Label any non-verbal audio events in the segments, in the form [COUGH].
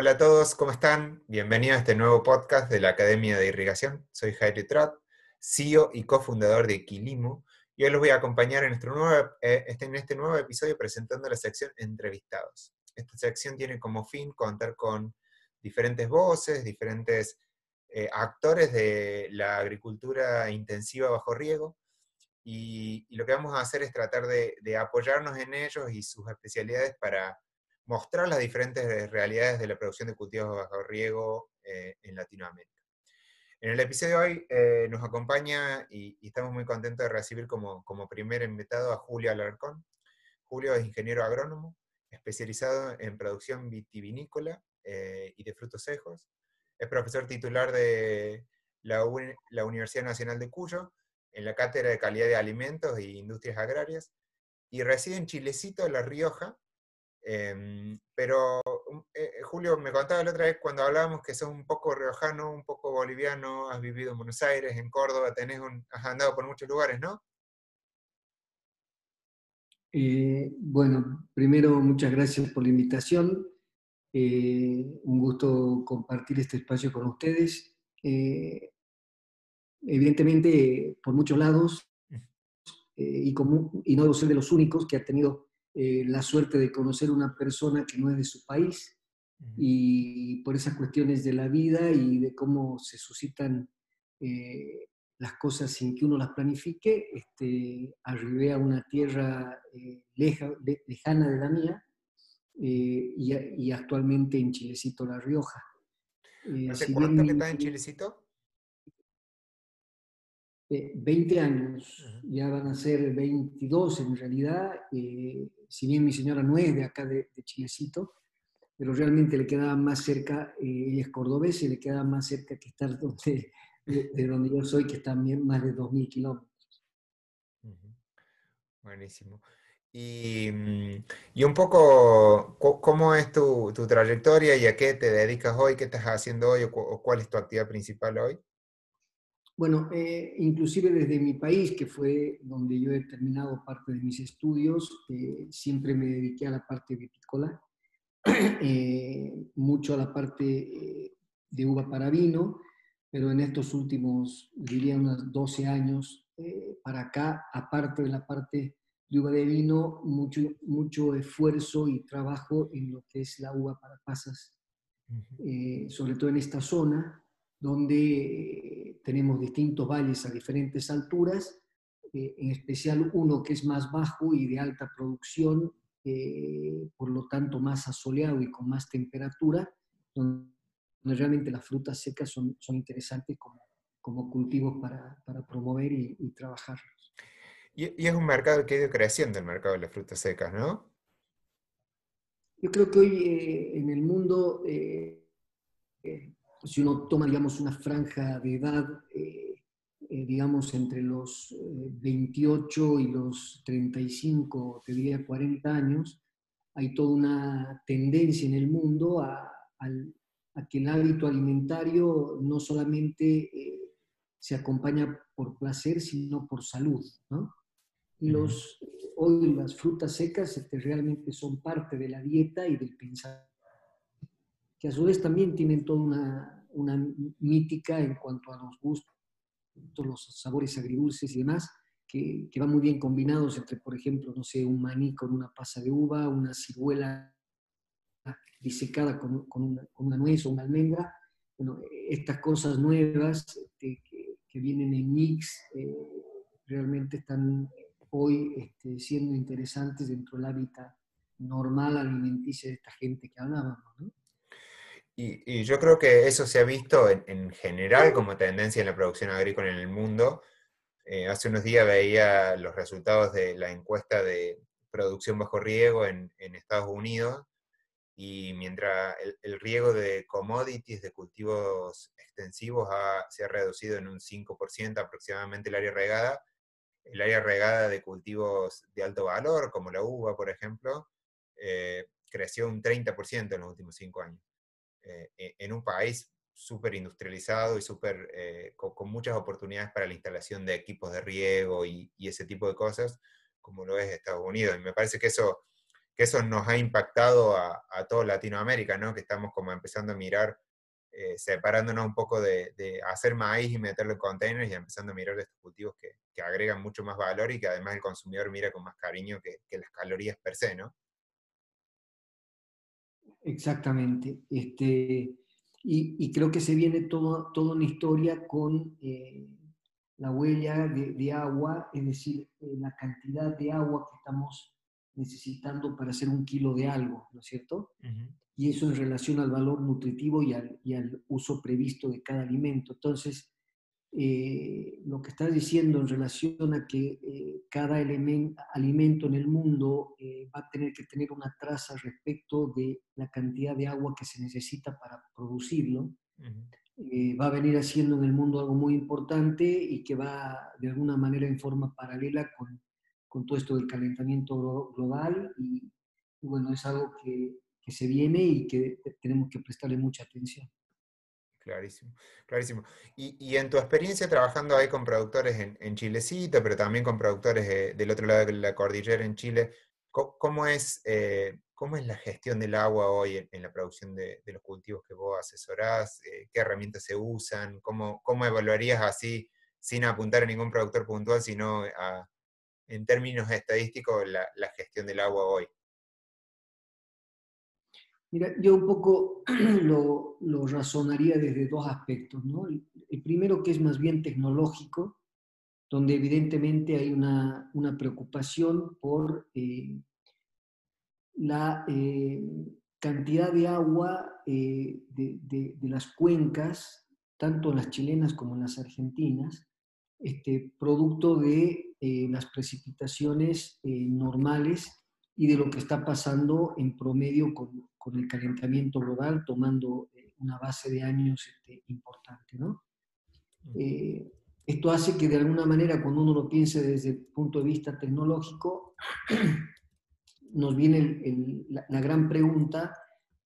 Hola a todos, ¿cómo están? Bienvenidos a este nuevo podcast de la Academia de Irrigación. Soy Jaime Trat, CEO y cofundador de Quilimo, y hoy los voy a acompañar en, nuestro nuevo, eh, este, en este nuevo episodio presentando la sección Entrevistados. Esta sección tiene como fin contar con diferentes voces, diferentes eh, actores de la agricultura intensiva bajo riego, y, lo que vamos a hacer es tratar de, de apoyarnos en ellos y sus especialidades para mostrar las diferentes realidades de la producción de cultivos bajo riego eh, en Latinoamérica. En el episodio de hoy eh, nos acompaña y, estamos muy contentos de recibir como, como primer invitado a Julio Alarcón. Julio es ingeniero agrónomo, especializado en producción vitivinícola eh, y de frutos secos. Es profesor titular de la, la Universidad Nacional de Cuyo, en la Cátedra de Calidad de Alimentos e Industrias Agrarias, y reside en Chilecito, La Rioja, Em, pero um, eh, eh, Julio me contaba la otra vez cuando hablábamos que sos un poco riojano, un poco boliviano, has vivido en Buenos Aires, en Córdoba, tenés has andado por muchos lugares, ¿no? Eh, bueno, primero muchas gracias por la invitación. un gusto compartir este espacio con ustedes. evidentemente, por muchos lados, y, como, y no debo ser de los únicos que ha tenido eh, la suerte de conocer una persona que no es de su país y por esas cuestiones de la vida y de cómo se suscitan eh, las cosas sin que uno las planifique, este, arribé a una tierra eh, lejana de la mía y, actualmente en Chilecito, La Rioja. ¿Hace cuánto que estás en Chilecito? 20 años, ya van a ser 22 en realidad, eh, si bien mi señora no es de acá de, Chilecito, pero realmente le quedaba más cerca, eh, ella es cordobesa y le quedaba más cerca que estar donde, de, donde yo soy, que está más de 2.000 kilómetros. Buenísimo. Y, mm, y, un poco, ¿cómo es tu, tu, trayectoria y a qué te dedicas hoy? ¿Qué estás haciendo hoy o cuál es tu actividad principal hoy? Bueno, eh, inclusive desde mi país, que fue donde yo he terminado parte de mis estudios, eh, siempre me dediqué a la parte vitícola, [CLEARS THROAT] eh, mucho a la parte de uva para vino, pero en estos últimos, diría unos 12 años para acá, aparte de la parte de uva de vino, mucho, mucho esfuerzo y trabajo en lo que es la uva para pasas, sobre todo en esta zona donde tenemos distintos valles a diferentes alturas, eh, en especial uno que es más bajo y de alta producción, eh, por lo tanto más asoleado y con más temperatura, donde realmente las frutas secas son, son interesantes como, como cultivos para, para promover y, y trabajar. Y, es un mercado que ha ido creciendo, el mercado de las frutas secas, ¿no? Yo creo que hoy eh, en el mundo si uno toma, digamos, una franja de edad, eh, eh, digamos, entre los 28 eh, y los 35, te diría 40 años, hay toda una tendencia en el mundo a, que el hábito alimentario no solamente se acompaña por placer, sino por salud. ¿no? Los, hoy las frutas secas este, realmente son parte de la dieta y del pensamiento que a su vez también tienen toda una, una mítica en cuanto a los gustos, los sabores agridulces y demás, que, que, van muy bien combinados entre, por ejemplo, no sé, un maní con una pasa de uva, una ciruela disecada con, con, una, nuez o una almendra. Bueno, estas cosas nuevas este, que, que, vienen en mix eh, realmente están hoy este, siendo interesantes dentro del hábitat normal alimenticio de esta gente que hablábamos. ¿no? Y, yo creo que eso se ha visto en, general como tendencia en la producción agrícola en el mundo. Eh, hace unos días veía los resultados de la encuesta de producción bajo riego en, Estados Unidos y mientras el, riego de commodities, de cultivos extensivos, se ha reducido en un 5% aproximadamente el área regada, el área regada de cultivos de alto valor, como la uva, por ejemplo, eh, creció un 30% en los últimos cinco años. Eh, e, en un país súper industrializado y super, eh, con, muchas oportunidades para la instalación de equipos de riego y, ese tipo de cosas, como lo es Estados Unidos. Y me parece que eso, eso nos ha impactado a, a toda Latinoamérica, ¿no? Que estamos como empezando a mirar, eh, separándonos un poco de, hacer maíz y meterlo en containers y empezando a mirar estos cultivos que, que, agregan mucho más valor y que además el consumidor mira con más cariño que, que las calorías per se, ¿no? Exactamente. Este, y, creo que se viene todo, toda una historia con eh, la huella de, agua, es decir, eh, la cantidad de agua que estamos necesitando para hacer un kilo de algo, ¿no es cierto? Y eso en relación al valor nutritivo y al, y al uso previsto de cada alimento. Entonces, eh, lo que estás diciendo en relación a que eh, cada alimento en el mundo eh, va a tener que tener una traza respecto de la cantidad de agua que se necesita para producirlo, va a venir haciendo en el mundo algo muy importante y que va de alguna manera en forma paralela con, con todo esto del calentamiento global y, bueno, es algo que, que se viene y que tenemos que prestarle mucha atención. Clarísimo, clarísimo. Y, en tu experiencia trabajando ahí con productores en, Chilecito, pero también con productores del otro lado de la cordillera en Chile, ¿cómo, es, eh, cómo es la gestión del agua hoy en, la producción de, los cultivos que vos asesorás? Eh, ¿Qué herramientas se usan? ¿Cómo, ¿Cómo evaluarías así, sin apuntar a ningún productor puntual, sino en términos estadísticos, la gestión del agua hoy? Mira, yo un poco [CLEARS THROAT] lo, razonaría desde dos aspectos. ¿no? El, primero que es más bien tecnológico, donde evidentemente hay una, preocupación por eh, la eh, cantidad de agua eh, de, las cuencas, tanto las chilenas como las argentinas, este, producto de las precipitaciones normales y de lo que está pasando en promedio con, con el calentamiento global, tomando eh, una base de años este, importante. ¿no? Eh, esto hace que de alguna manera, cuando uno lo piense desde el punto de vista tecnológico, [CLEARS THROAT] nos viene la, la, gran pregunta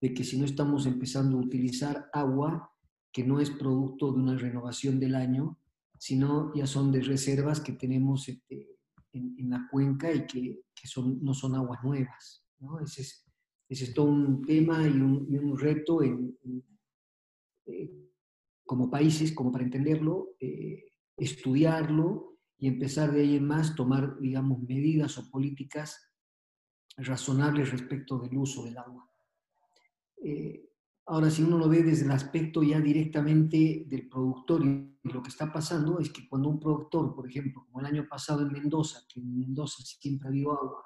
de que si no estamos empezando a utilizar agua que no es producto de una renovación del año, sino ya son de reservas que tenemos este, en, la cuenca y que, que son, no son aguas nuevas. ¿no? Ese, es, ese, es, todo un tema y un, y un reto en, eh, como países, como para entenderlo, eh, estudiarlo y empezar de ahí en más tomar, digamos, medidas o políticas razonables respecto del uso del agua. Eh, Ahora, si uno lo ve desde el aspecto ya directamente del productor y lo que está pasando es que cuando un productor, por ejemplo, como el año pasado en Mendoza, que en Mendoza siempre ha habido agua,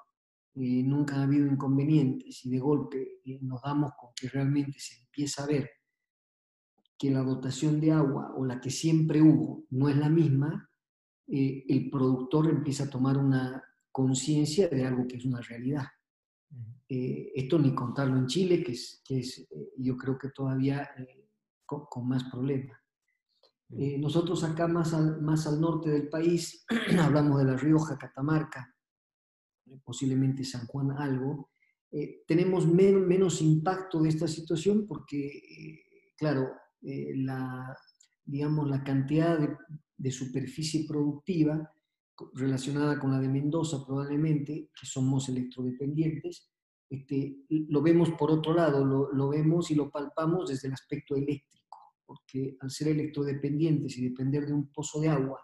eh, nunca ha habido inconvenientes y de golpe eh, nos damos con que realmente se empieza a ver que la dotación de agua o la que siempre hubo no es la misma, eh, el productor empieza a tomar una conciencia de algo que es una realidad. Eh, esto ni contarlo en Chile, que es, que es eh, yo creo que todavía eh, con, más problemas. nosotros acá más al, más al norte del país, [CLEARS THROAT] hablamos de La Rioja, Catamarca, posiblemente San Juan algo, tenemos menos impacto de esta situación porque, claro, la, digamos, la cantidad de, de superficie productiva relacionada con la de Mendoza probablemente, que somos electrodependientes, este, lo vemos por otro lado, lo, vemos y lo palpamos desde el aspecto eléctrico, porque al ser electrodependientes y depender de un pozo de agua,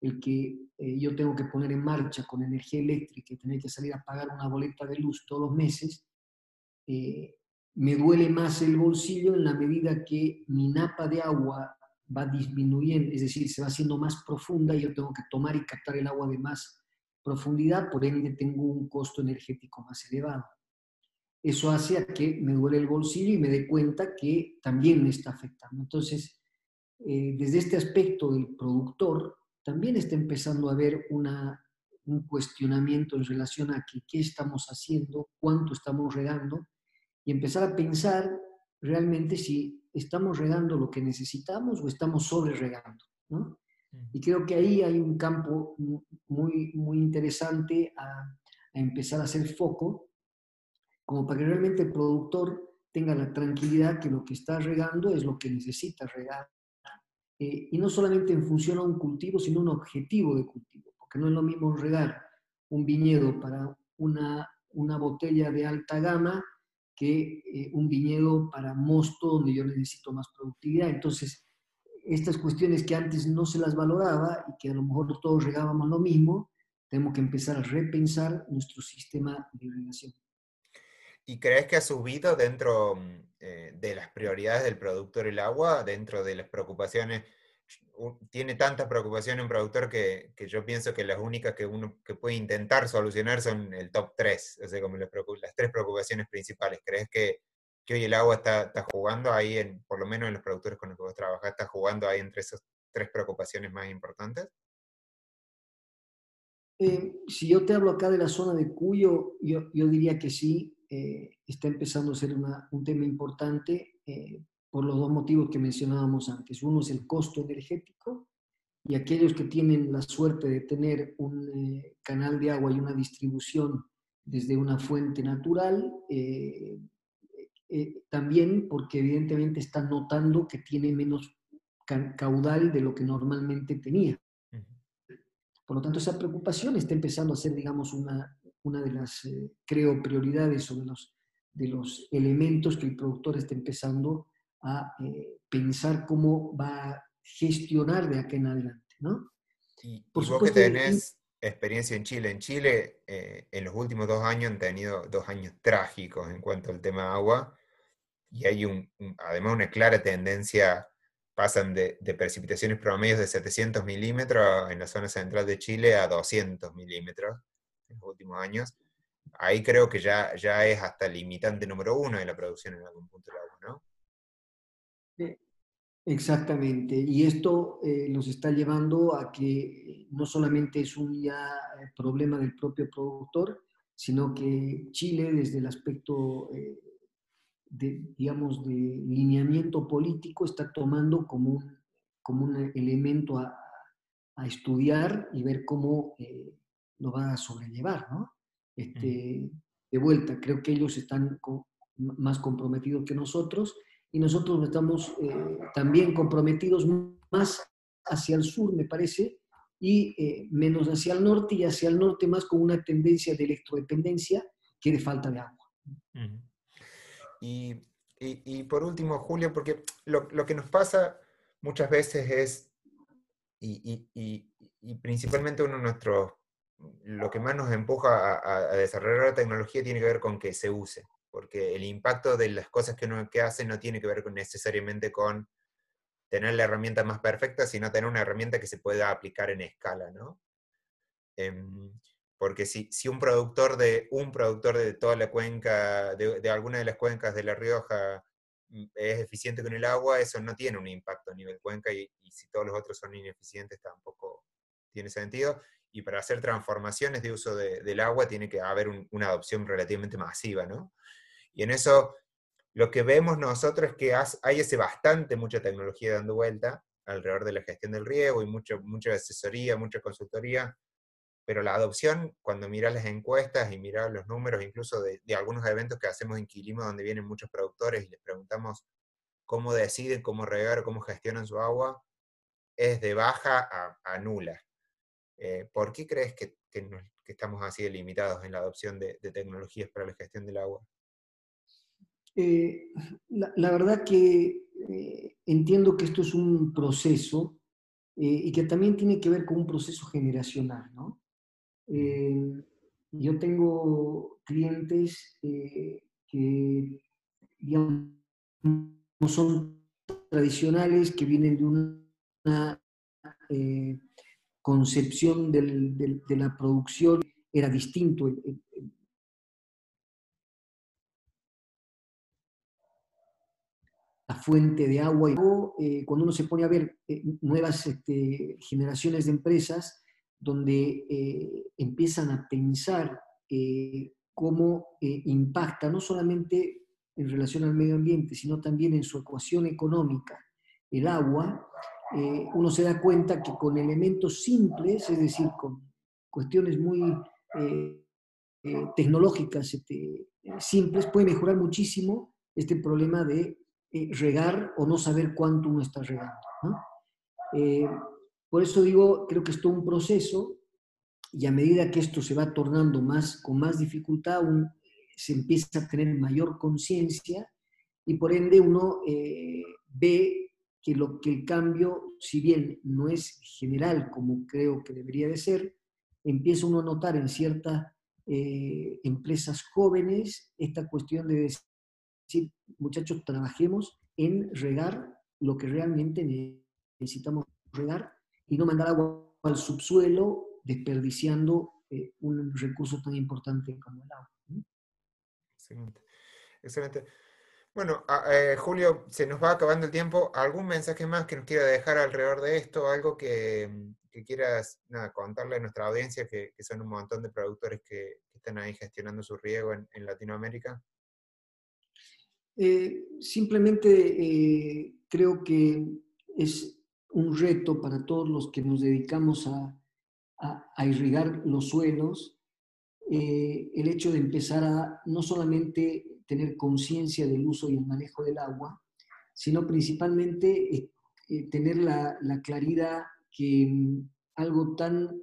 el que eh, yo tengo que poner en marcha con energía eléctrica y tener que salir a pagar una boleta de luz todos los meses, eh, me duele más el bolsillo en la medida que mi napa de agua va disminuyendo, es decir, se va haciendo más profunda y yo tengo que tomar y captar el agua de más profundidad, por ende tengo un costo energético más elevado. Eso hace a que me duele el bolsillo y me dé cuenta que también me está afectando. Entonces, eh, desde este aspecto, el productor también está empezando a ver una, un cuestionamiento en relación a que, qué estamos haciendo, cuánto estamos regando, y empezar a pensar realmente si estamos regando lo que necesitamos o estamos sobre regando. ¿no? Y creo que ahí hay un campo muy, muy interesante a, a, empezar a hacer foco, como para que realmente el productor tenga la tranquilidad que lo que está regando es lo que necesita regar. Eh, y no solamente en función a un cultivo, sino un objetivo de cultivo, porque no es lo mismo regar un viñedo para una una botella de alta gama que eh, un viñedo para mosto donde yo necesito más productividad. Entonces, estas cuestiones que antes no se las valoraba y que a lo mejor todos regábamos lo mismo, tenemos que empezar a repensar nuestro sistema de irrigación. ¿Y crees que ha subido dentro mm, eh, de las prioridades del productor el agua, dentro de las preocupaciones? Tiene tantas preocupaciones un productor que, que, yo pienso que las únicas que uno que puede intentar solucionar son el top 3, o sea, como las, las tres preocupaciones principales. ¿Crees que, que, hoy el agua está, está, jugando ahí, en, por lo menos en los productores con los que vos trabajás, está jugando ahí entre esas tres preocupaciones más importantes? Eh, si yo te hablo acá de la zona de Cuyo, yo, yo diría que sí, eh, está empezando a ser un tema importante eh, por los dos motivos que mencionábamos antes. Uno es el costo energético y aquellos que tienen la suerte de tener un eh, canal de agua y una distribución desde una fuente natural, también porque evidentemente están notando que tiene menos caudal de lo que normalmente tenía. Por lo tanto, esa preocupación está empezando a ser, digamos, una, una de las, eh, creo, prioridades o de los, de los elementos que el productor está empezando a eh, pensar cómo va a gestionar de acá en adelante, ¿no? Y, Por vos que tenés experiencia en Chile, en Chile eh, en los últimos dos años han tenido dos años trágicos en cuanto al tema agua y hay un, además una clara tendencia, pasan de, de, precipitaciones promedios de 700 milímetros en la zona central de Chile a 200 milímetros en los últimos años, ahí creo que ya, ya es hasta limitante número uno de la producción en algún punto del agua, ¿no? Exactamente, y esto eh, nos está llevando a que no solamente es un ya eh, problema del propio productor, sino que Chile, desde el aspecto, eh, de, digamos, de lineamiento político, está tomando como un, como un elemento a, a estudiar y ver cómo lo va a sobrellevar, ¿no? Este, de vuelta, creo que ellos están más comprometidos que nosotros y nosotros estamos eh, también comprometidos más hacia el sur, me parece, y eh, menos hacia el norte y hacia el norte más con una tendencia de electrodependencia que de falta de agua. y, y, por último, Julio, porque lo, lo, que nos pasa muchas veces es, y, y principalmente uno de nuestros lo que más nos empuja a, desarrollar la tecnología tiene que ver con que se use, porque el impacto de las cosas que uno que hace no tiene que ver con, necesariamente con tener la herramienta más perfecta, sino tener una herramienta que se pueda aplicar en escala, ¿no? Em, porque si, si, un productor de un productor de toda la cuenca, de, alguna de las cuencas de La Rioja mm, es eficiente con el agua, eso no tiene un impacto a nivel cuenca y, y si todos los otros son ineficientes tampoco tiene sentido y para hacer transformaciones de uso del agua tiene que haber una adopción relativamente masiva, ¿no? Y en eso lo que vemos nosotros es que hay ese bastante, mucha tecnología dando vuelta alrededor de la gestión del riego y mucho, mucha asesoría, mucha consultoría, pero la adopción, cuando miras las encuestas y miras los números, incluso de, algunos eventos que hacemos en Quilimo, donde vienen muchos productores y les preguntamos cómo deciden, cómo regar, cómo gestionan su agua, es de baja a nula. Eh, ¿Por qué crees que, estamos así limitados en la adopción de, tecnologías para la gestión del agua? Eh, la, verdad que eh, entiendo que esto es un proceso y que también tiene que ver con un proceso generacional, ¿no? yo tengo clientes que, digamos, no son tradicionales, que vienen de una concepción de la producción era distinto. Fuente de agua y eh, cuando uno se pone a ver eh, nuevas este, generaciones de empresas donde eh, empiezan a pensar cómo impacta no solamente en relación al medio ambiente, sino también en su ecuación económica el agua, eh, uno se da cuenta que con elementos simples, es decir, con cuestiones muy eh, eh, tecnológicas este, simples, puede mejorar muchísimo este problema de regar o no saber cuánto uno está regando. por eso digo, creo que es todo un proceso y a medida que esto se va tornando más, con más dificultad, se empieza a tener mayor conciencia y por ende uno eh, ve que, lo, que el cambio, si bien no es general como creo que debería de ser, empieza uno a notar en ciertas eh, empresas jóvenes esta cuestión de decir, muchachos, trabajemos en regar lo que realmente necesitamos regar y no mandar agua al subsuelo desperdiciando eh, un recurso tan importante como el agua. Excelente. Excelente. Bueno, eh, Julio, se nos va acabando el tiempo. ¿Algún mensaje más que nos quiera dejar alrededor de esto? ¿Algo que, quieras contarle a nuestra audiencia, que, son un montón de productores que, están ahí gestionando su riego en, Latinoamérica? Eh, simplemente creo que es un reto para todos los que nos dedicamos a, a, irrigar los suelos, eh, el hecho de empezar a no solamente tener conciencia del uso y el manejo del agua, sino principalmente eh, eh, tener la, claridad que mm, algo tan,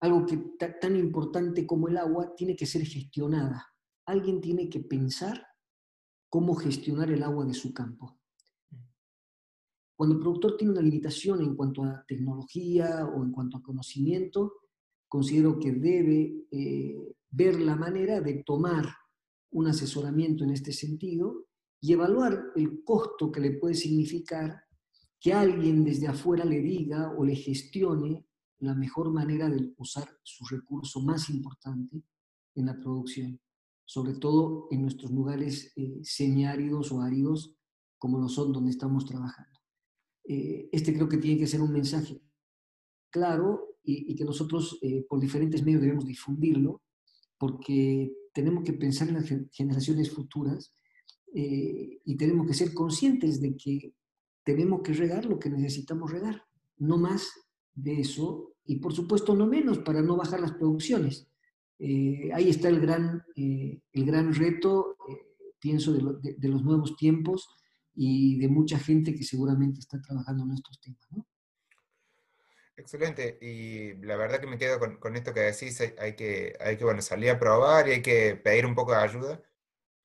algo que tan importante como el agua tiene que ser gestionada. Alguien tiene que pensar cómo gestionar el agua de su campo. Cuando el productor tiene una limitación en cuanto a tecnología o en cuanto a conocimiento, considero que debe eh, ver la manera de tomar un asesoramiento en este sentido y evaluar el costo que le puede significar que alguien desde afuera le diga o le gestione la mejor manera de usar su recurso más importante en la producción, sobre todo en nuestros lugares eh, semiáridos o áridos como lo son donde estamos trabajando. Eh, este creo que tiene que ser un mensaje claro y, que nosotros eh, por diferentes medios debemos difundirlo, porque tenemos que pensar en las generaciones futuras eh, y tenemos que ser conscientes de que tenemos que regar lo que necesitamos regar, no más de eso y por supuesto no menos para no bajar las producciones. Ahí está el gran, el gran reto, pienso, de, los nuevos tiempos y de mucha gente que seguramente está trabajando en estos temas. Excelente, y la verdad que me quedo con, esto que decís, hay que, hay que bueno, salir a probar y hay que pedir un poco de ayuda.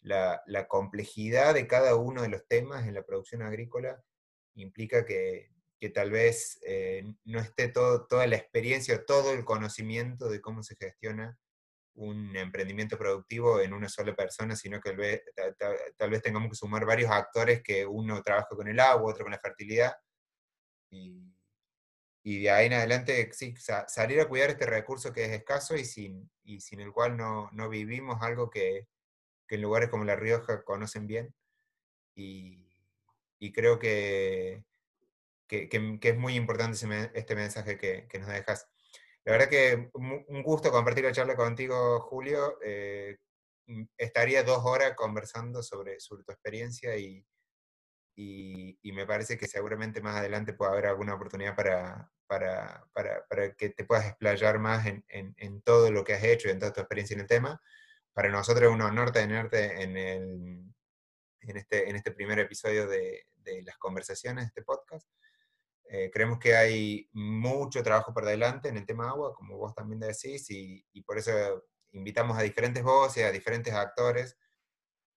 La, complejidad de cada uno de los temas en la producción agrícola implica que, que tal vez eh, no esté todo, toda la experiencia, todo el conocimiento de cómo se gestiona un emprendimiento productivo en una sola persona, sino que tal vez, tengamos que sumar varios actores que uno trabaja con el agua, otro con la fertilidad. Y, de ahí en adelante, sí, salir a cuidar este recurso que es escaso y sin, y sin el cual no, vivimos algo que, en lugares como La Rioja conocen bien. Y, creo que, que, es muy importante este mensaje que, que nos dejas. La verdad que un gusto compartir la charla contigo, Julio. Eh, mm, estaría dos horas conversando sobre, sobre tu experiencia y, y, me parece que seguramente más adelante puede haber alguna oportunidad para, para, para, para que te puedas explayar más en, en, en, todo lo que has hecho y en toda tu experiencia en el tema. Para nosotros es un honor tenerte en, el, en, este, en este primer episodio de, de las conversaciones de este podcast. Eh, creemos que hay mucho trabajo por delante en el tema agua, como vos también decís, y, y por eso invitamos a diferentes voces, a diferentes actores,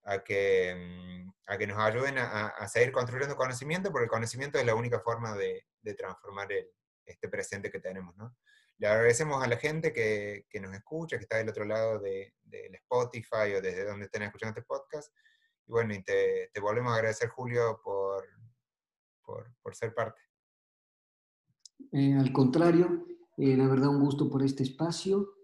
a que, mm, a que nos ayuden a, a, seguir construyendo conocimiento, porque el conocimiento es la única forma de, de transformar el, este presente que tenemos. ¿no? Le agradecemos a la gente que, que, nos escucha, que está del otro lado del de, Spotify o desde donde estén escuchando este podcast. Y bueno, y te, te volvemos a agradecer, Julio, por, por, por ser parte. Eh, al contrario, eh, la verdad un gusto por este espacio.